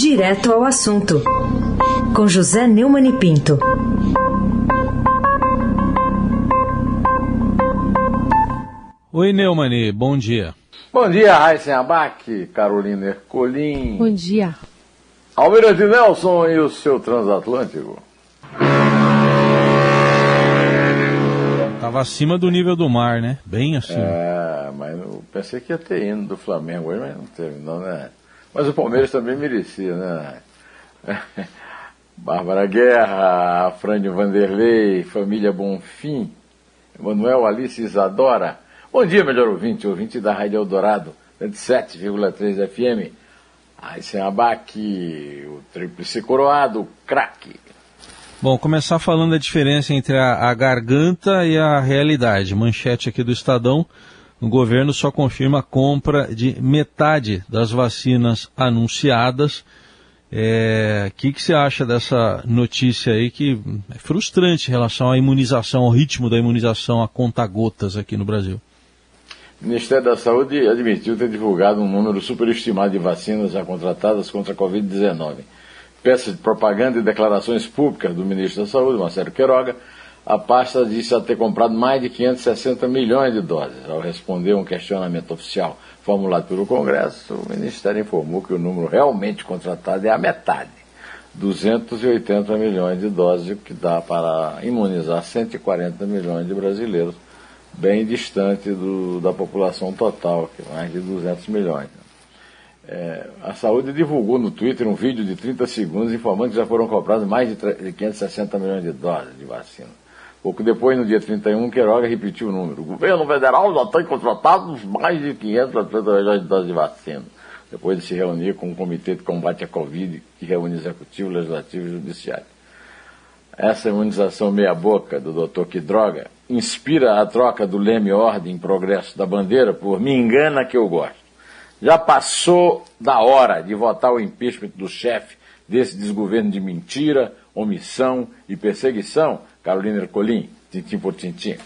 Direto ao assunto, com José Neumann e Pinto. Oi, Neumani, bom dia. Bom dia, Raíssen Abac, Carolina Ercolim. Bom dia. Almirante Nelson e o seu transatlântico. Tava acima do nível do mar, né? Bem acima. É, mas eu pensei que ia ter hino do Flamengo hoje, mas não teve não, né? Mas o Palmeiras também merecia, né? Bárbara Guerra, Afrânio Vanderlei, família Bonfim, Manuel Alice Isadora. Bom dia, melhor ouvinte, ouvinte da Rádio Eldorado, 27,3 FM. Aí sem abaque, o tríplice coroado, craque. Bom, começar falando da diferença entre a, a, garganta e a realidade. Manchete aqui do Estadão: o governo só confirma a compra de metade das vacinas anunciadas. O é, que, que você acha dessa notícia aí que é frustrante em relação à imunização, ao ritmo da imunização a conta-gotas aqui no Brasil? O Ministério da Saúde admitiu ter divulgado um número superestimado de vacinas já contratadas contra a Covid-19 peças de propaganda e declarações públicas do ministro da Saúde, Marcelo Queiroga, a pasta disse a ter comprado mais de 560 milhões de doses. Ao responder um questionamento oficial formulado pelo Congresso, o Ministério informou que o número realmente contratado é a metade, 280 milhões de doses, o que dá para imunizar 140 milhões de brasileiros, bem distante do, da população total, que é mais de 200 milhões. É, a saúde divulgou no Twitter um vídeo de 30 segundos informando que já foram comprados mais de 560 milhões de doses de vacina. Pouco depois, no dia 31, Queiroga repetiu o número. O governo federal já tem contratado mais de 560 milhões de de vacina. Depois de se reunir com o Comitê de Combate à Covid, que reúne Executivo, Legislativo e Judiciário. Essa imunização meia-boca do Dr. Quidroga inspira a troca do leme Ordem Progresso da Bandeira por Me Engana Que Eu Gosto. Já passou da hora de votar o impeachment do chefe desse desgoverno de mentira, omissão e perseguição? Carolina Ercolim, tintim por tintim.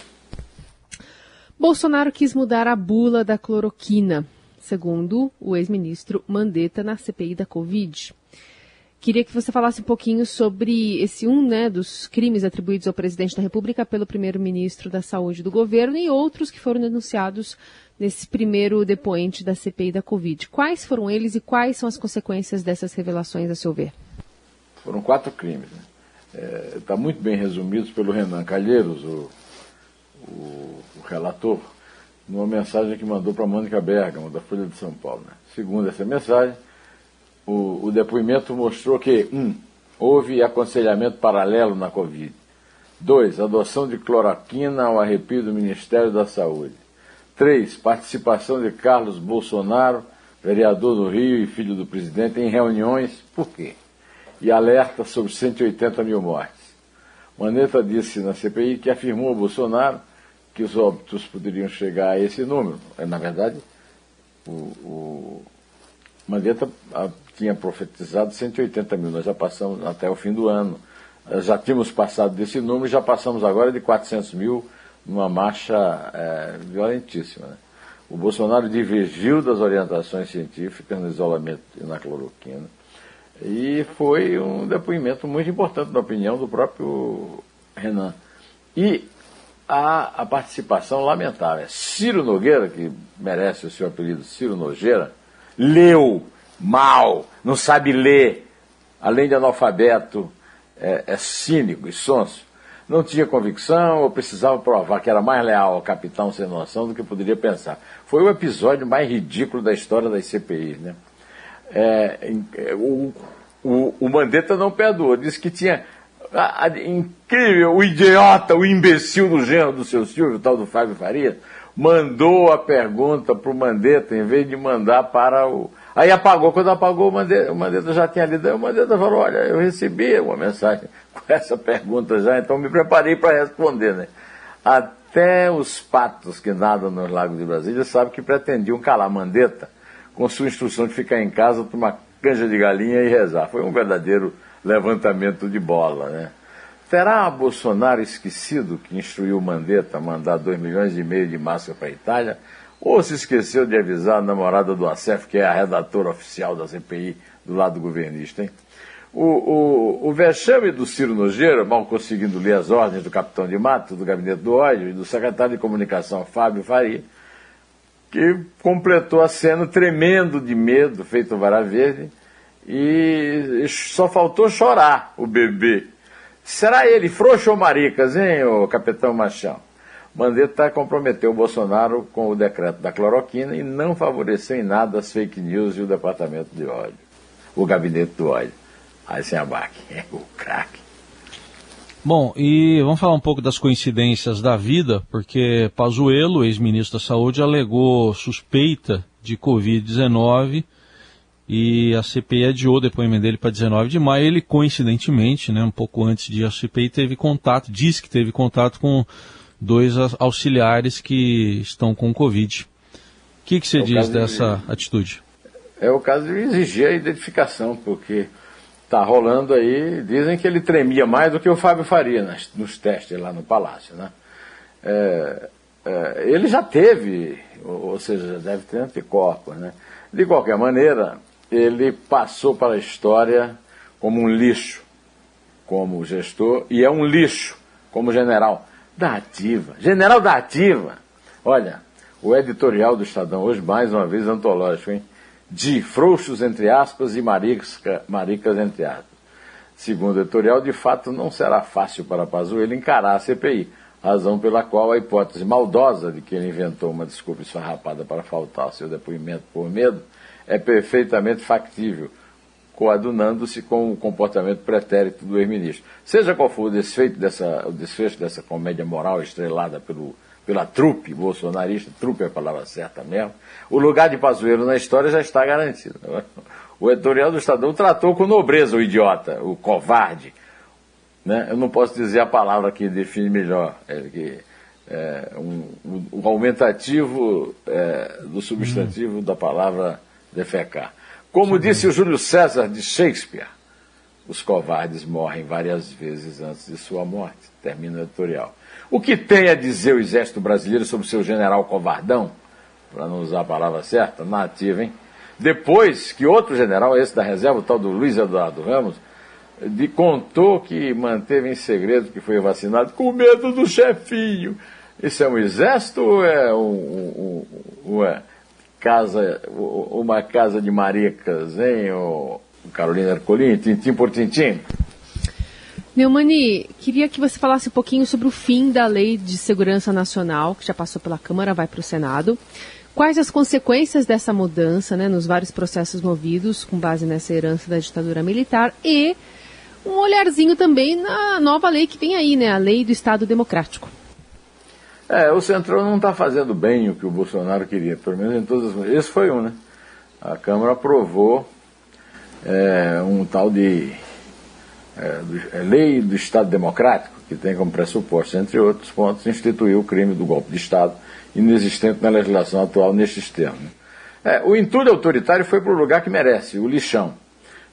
Bolsonaro quis mudar a bula da cloroquina, segundo o ex-ministro Mandetta na CPI da Covid. Queria que você falasse um pouquinho sobre esse um né, dos crimes atribuídos ao presidente da República pelo primeiro-ministro da Saúde do governo e outros que foram denunciados nesse primeiro depoente da CPI da Covid. Quais foram eles e quais são as consequências dessas revelações, a seu ver? Foram quatro crimes. Está é, tá muito bem resumido pelo Renan Calheiros, o, o, o relator, numa mensagem que mandou para a Mônica Bergamo, da Folha de São Paulo. Né? Segundo essa mensagem, o, o depoimento mostrou que, um, houve aconselhamento paralelo na Covid. Dois, adoção de cloroquina ao arrepio do Ministério da Saúde. Três, participação de Carlos Bolsonaro, vereador do Rio e filho do presidente, em reuniões. Por quê? E alerta sobre 180 mil mortes. Maneta disse na CPI que afirmou a Bolsonaro que os óbitos poderiam chegar a esse número. Na verdade, o, o Mandetta tinha profetizado 180 mil, nós já passamos até o fim do ano. Já tínhamos passado desse número, já passamos agora de 400 mil, numa marcha é, violentíssima. Né? O Bolsonaro divergiu das orientações científicas no isolamento e na cloroquina. E foi um depoimento muito importante, na opinião do próprio Renan. E a, a participação lamentável. Ciro Nogueira, que merece o seu apelido Ciro Nogueira, leu mal, não sabe ler, além de analfabeto, é, é cínico e sonso. Não tinha convicção ou precisava provar que era mais leal ao capitão sem noção do que poderia pensar. Foi o episódio mais ridículo da história das CPIs. Né? É, o, o, o Mandetta não perdoou, disse que tinha a, a, incrível, o idiota, o imbecil do gênero do seu Silvio, tal do Fábio Farias, mandou a pergunta para o Mandetta em vez de mandar para o. Aí apagou, quando apagou, o Mandetta, o Mandetta já tinha lido, aí o Mandetta falou, olha, eu recebi uma mensagem com essa pergunta já, então me preparei para responder, né? Até os patos que nadam nos lagos de Brasília sabem que pretendiam calar Mandetta com sua instrução de ficar em casa, tomar canja de galinha e rezar. Foi um verdadeiro levantamento de bola, né? Terá Bolsonaro esquecido que instruiu Mandetta a mandar 2 milhões e meio de máscara para a Itália? ou se esqueceu de avisar a namorada do Acef, que é a redatora oficial da CPI do lado governista, hein? O, o, o vexame do Ciro Nogueira, mal conseguindo ler as ordens do capitão de mato, do gabinete do ódio, e do secretário de comunicação, Fábio Faria, que completou a cena tremendo de medo, feito vara verde, e só faltou chorar o bebê. Será ele frouxo ou maricas, hein, o capitão Machão? Mandetta comprometeu o Bolsonaro com o decreto da cloroquina e não favoreceu em nada as fake news e o departamento de ódio, o gabinete do ódio. Aí sem abaque, é o craque. Bom, e vamos falar um pouco das coincidências da vida, porque Pazuello, ex-ministro da Saúde, alegou suspeita de Covid-19 e a CPI adiou o depoimento dele para 19 de maio. Ele, coincidentemente, né, um pouco antes de a CPI, teve contato, disse que teve contato com dois auxiliares que estão com Covid. O que, que você é diz dessa de... atitude? É o caso de exigir a identificação, porque está rolando aí, dizem que ele tremia mais do que o Fábio Faria nas, nos testes lá no Palácio. Né? É, é, ele já teve, ou, ou seja, deve ter anticorpos. Né? De qualquer maneira, ele passou para a história como um lixo, como gestor, e é um lixo como general da Ativa. General da Ativa. Olha, o editorial do Estadão hoje, mais uma vez, antológico, hein? De frouxos, entre aspas, e maricas, maricas entre aspas. Segundo o editorial, de fato, não será fácil para Pazuello encarar a CPI, razão pela qual a hipótese maldosa de que ele inventou uma desculpa esfarrapada para faltar ao seu depoimento por medo é perfeitamente factível, coadunando-se com o comportamento pretérito do ex-ministro. Seja qual for o desfecho dessa, o desfecho dessa comédia moral estrelada pelo, pela trupe bolsonarista, trupe é a palavra certa mesmo, o lugar de Pazuello na história já está garantido. O editorial do Estadão tratou com nobreza o idiota, o covarde. Né? Eu não posso dizer a palavra que define melhor. É, que, é, um, um, um aumentativo é, do substantivo da palavra defecar. Como disse o Júlio César de Shakespeare, os covardes morrem várias vezes antes de sua morte. Termina o editorial. O que tem a dizer o exército brasileiro sobre seu general covardão? Para não usar a palavra certa, nativa, hein? Depois que outro general, esse da reserva, o tal do Luiz Eduardo Ramos, de, contou que manteve em segredo que foi vacinado com medo do chefinho. Isso é um exército ou é um, um, um, casa, uma casa de maricas, hein, Carolina Ercolim, tintim por tintim? Neumani, queria que você falasse um pouquinho sobre o fim da Lei de Segurança Nacional, que já passou pela Câmara, vai para o Senado. Quais as consequências dessa mudança né, nos vários processos movidos com base nessa herança da ditadura militar e um olharzinho também na nova lei que vem aí, né, a Lei do Estado Democrático? É, o Centrão não está fazendo bem o que o Bolsonaro queria, pelo menos em todas as. Esse foi um, né? A Câmara aprovou é, um tal de é, é, lei do Estado Democrático, que tem como pressuposto, entre outros pontos, instituir o crime do golpe de Estado, inexistente na legislação atual nestes termos. É, o entulho autoritário foi para o lugar que merece, o lixão,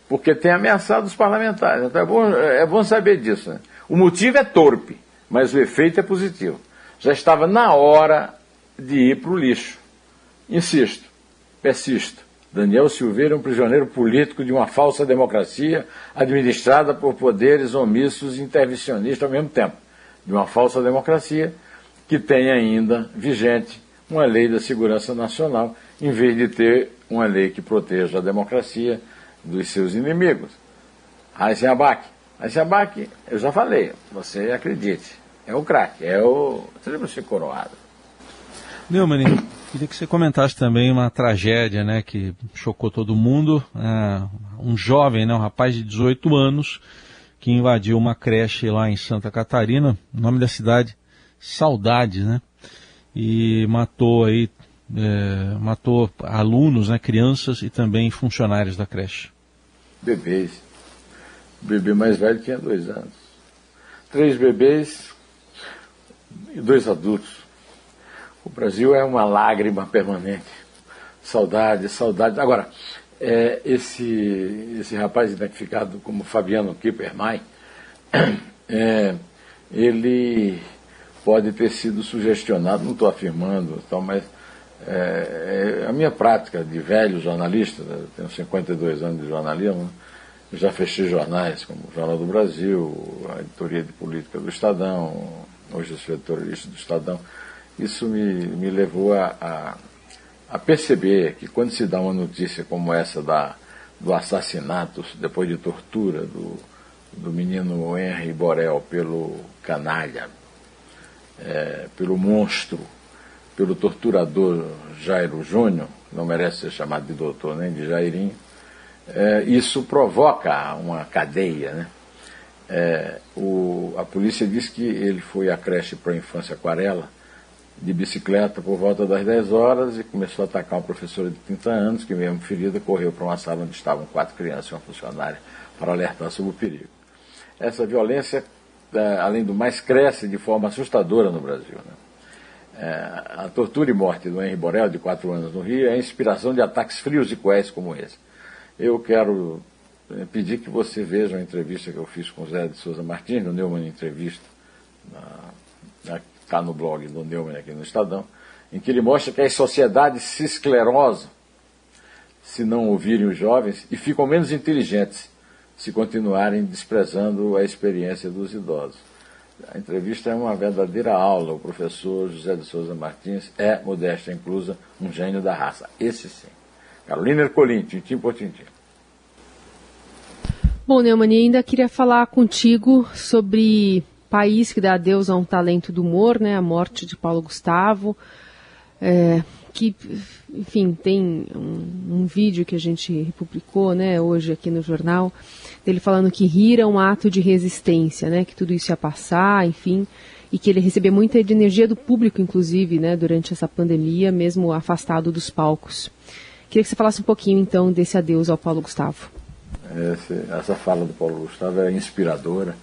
porque tem ameaçado os parlamentares. Então é bom, é bom saber disso. Né? O motivo é torpe, mas o efeito é positivo já estava na hora de ir para o lixo. Insisto, persisto. Daniel Silveira é um prisioneiro político de uma falsa democracia administrada por poderes omissos e intervencionistas ao mesmo tempo. De uma falsa democracia que tem ainda vigente uma lei da segurança nacional, em vez de ter uma lei que proteja a democracia dos seus inimigos. Raíssen Abac. Eu já falei, você acredite, é o craque, é o. Você lembra ser coroado. Queria que você comentasse também uma tragédia né, que chocou todo mundo. É, um jovem, né, um rapaz de 18 anos, que invadiu uma creche lá em Santa Catarina, nome da cidade, Saudades, né? E matou aí, é, matou alunos, né, crianças e também funcionários da creche. Bebês. Bebê mais velho tinha dois anos. Três bebês, e dois adultos. O Brasil é uma lágrima permanente. Saudade, saudade. Agora, é, esse, esse rapaz identificado como Fabiano Kippermay, é, ele pode ter sido sugestionado, não estou afirmando, tal, mas É, é, a minha prática de velho jornalista, né, tenho 52 anos de jornalismo, né, já fechei jornais como o Jornal do Brasil, a editoria de política do Estadão, hoje sou editorista do Estadão. Isso me, me levou a, a, a, perceber que quando se dá uma notícia como essa da, do assassinato, depois de tortura, do, do menino Henry Borel pelo canalha, é, pelo monstro, pelo torturador Jairo Júnior, não merece ser chamado de doutor nem de Jairinho, é, isso provoca uma cadeia. Né? É, o, a polícia diz que ele foi à creche para a infância Aquarela de bicicleta por volta das 10 horas e começou a atacar uma professora de 30 anos que, mesmo ferida, correu para uma sala onde estavam quatro crianças e uma funcionária para alertar sobre o perigo. Essa violência, é, além do mais, cresce de forma assustadora no Brasil. Né? É, a tortura e morte do Henri Borel, de 4 anos no Rio, é a inspiração de ataques frios e cruéis como esse. Eu quero eh, pedir que você veja a entrevista que eu fiz com o Zé de Souza Martins, no Neumann Entrevista, está no blog do Neumann aqui no Estadão, em que ele mostra que as sociedades se esclerosam se não ouvirem os jovens e ficam menos inteligentes se continuarem desprezando a experiência dos idosos. A entrevista é uma verdadeira aula. O professor José de Souza Martins é, modéstia inclusa, um gênio da raça. Esse sim. Carolina Ercolim, tintim por tintim. Bom, Neumann, ainda queria falar contigo sobre país que dá adeus a um talento do humor, né? A morte de Paulo Gustavo, é, que, enfim, tem um, um, vídeo que a gente publicou, né, hoje aqui no jornal, dele falando que rir é um ato de resistência, né? Que tudo isso ia passar, enfim, e que ele recebia muita energia do público, inclusive, né, durante essa pandemia, mesmo afastado dos palcos. Queria que você falasse um pouquinho, então, desse adeus ao Paulo Gustavo. Esse, essa fala do Paulo Gustavo é inspiradora.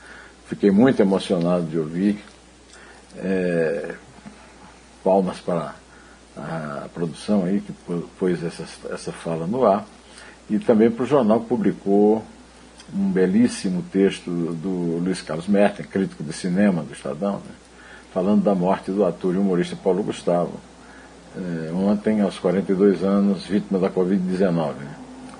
Fiquei muito emocionado de ouvir. É, palmas para a produção aí que pôs essa, essa fala no ar. E também para o jornal que publicou um belíssimo texto do Luiz Carlos Merten, crítico de cinema do Estadão, né, falando da morte do ator e humorista Paulo Gustavo eh, ontem, aos 42 anos, vítima da Covid-19. Né?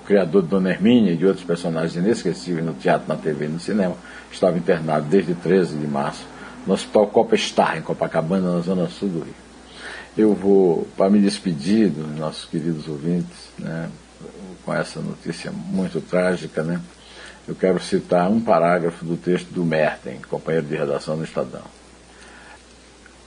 Criador de Dona Hermínia e de outros personagens inesquecíveis no teatro, na TV e no cinema estava internado desde 13 de março no Hospital Copa Star, em Copacabana, na zona sul do Rio. Eu vou, para me despedir dos nossos queridos ouvintes, né, com essa notícia muito trágica, né, eu quero citar um parágrafo do texto do Merten, companheiro de redação do Estadão.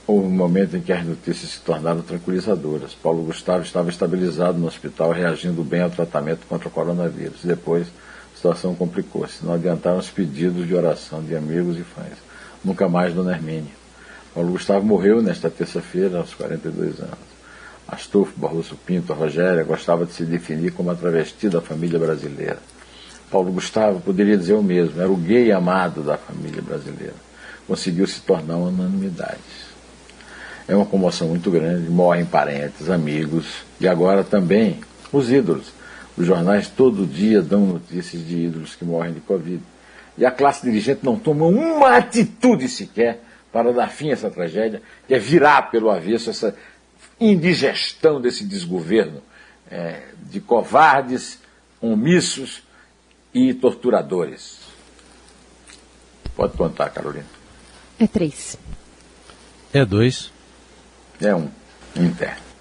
Houve um momento em que as notícias se tornaram tranquilizadoras. Paulo Gustavo estava estabilizado no hospital, reagindo bem ao tratamento contra o coronavírus. Depois, a situação complicou-se. Não adiantaram os pedidos de oração de amigos e fãs. Nunca mais Dona Hermínia. Paulo Gustavo morreu nesta terça-feira, aos 42 anos. Astolfo Barroso Pinto, a Rogéria, gostava de se definir como a travesti da família brasileira. Paulo Gustavo poderia dizer o mesmo, era o gay amado da família brasileira. Conseguiu se tornar uma unanimidade. É uma comoção muito grande, morrem parentes, amigos e agora também os ídolos. Os jornais todo dia dão notícias de ídolos que morrem de Covid. E a classe dirigente não toma uma atitude sequer para dar fim a essa tragédia, que é virar pelo avesso essa indigestão desse desgoverno é, de covardes, omissos e torturadores. Pode contar, Carolina. É três. É dois. É um, um interno.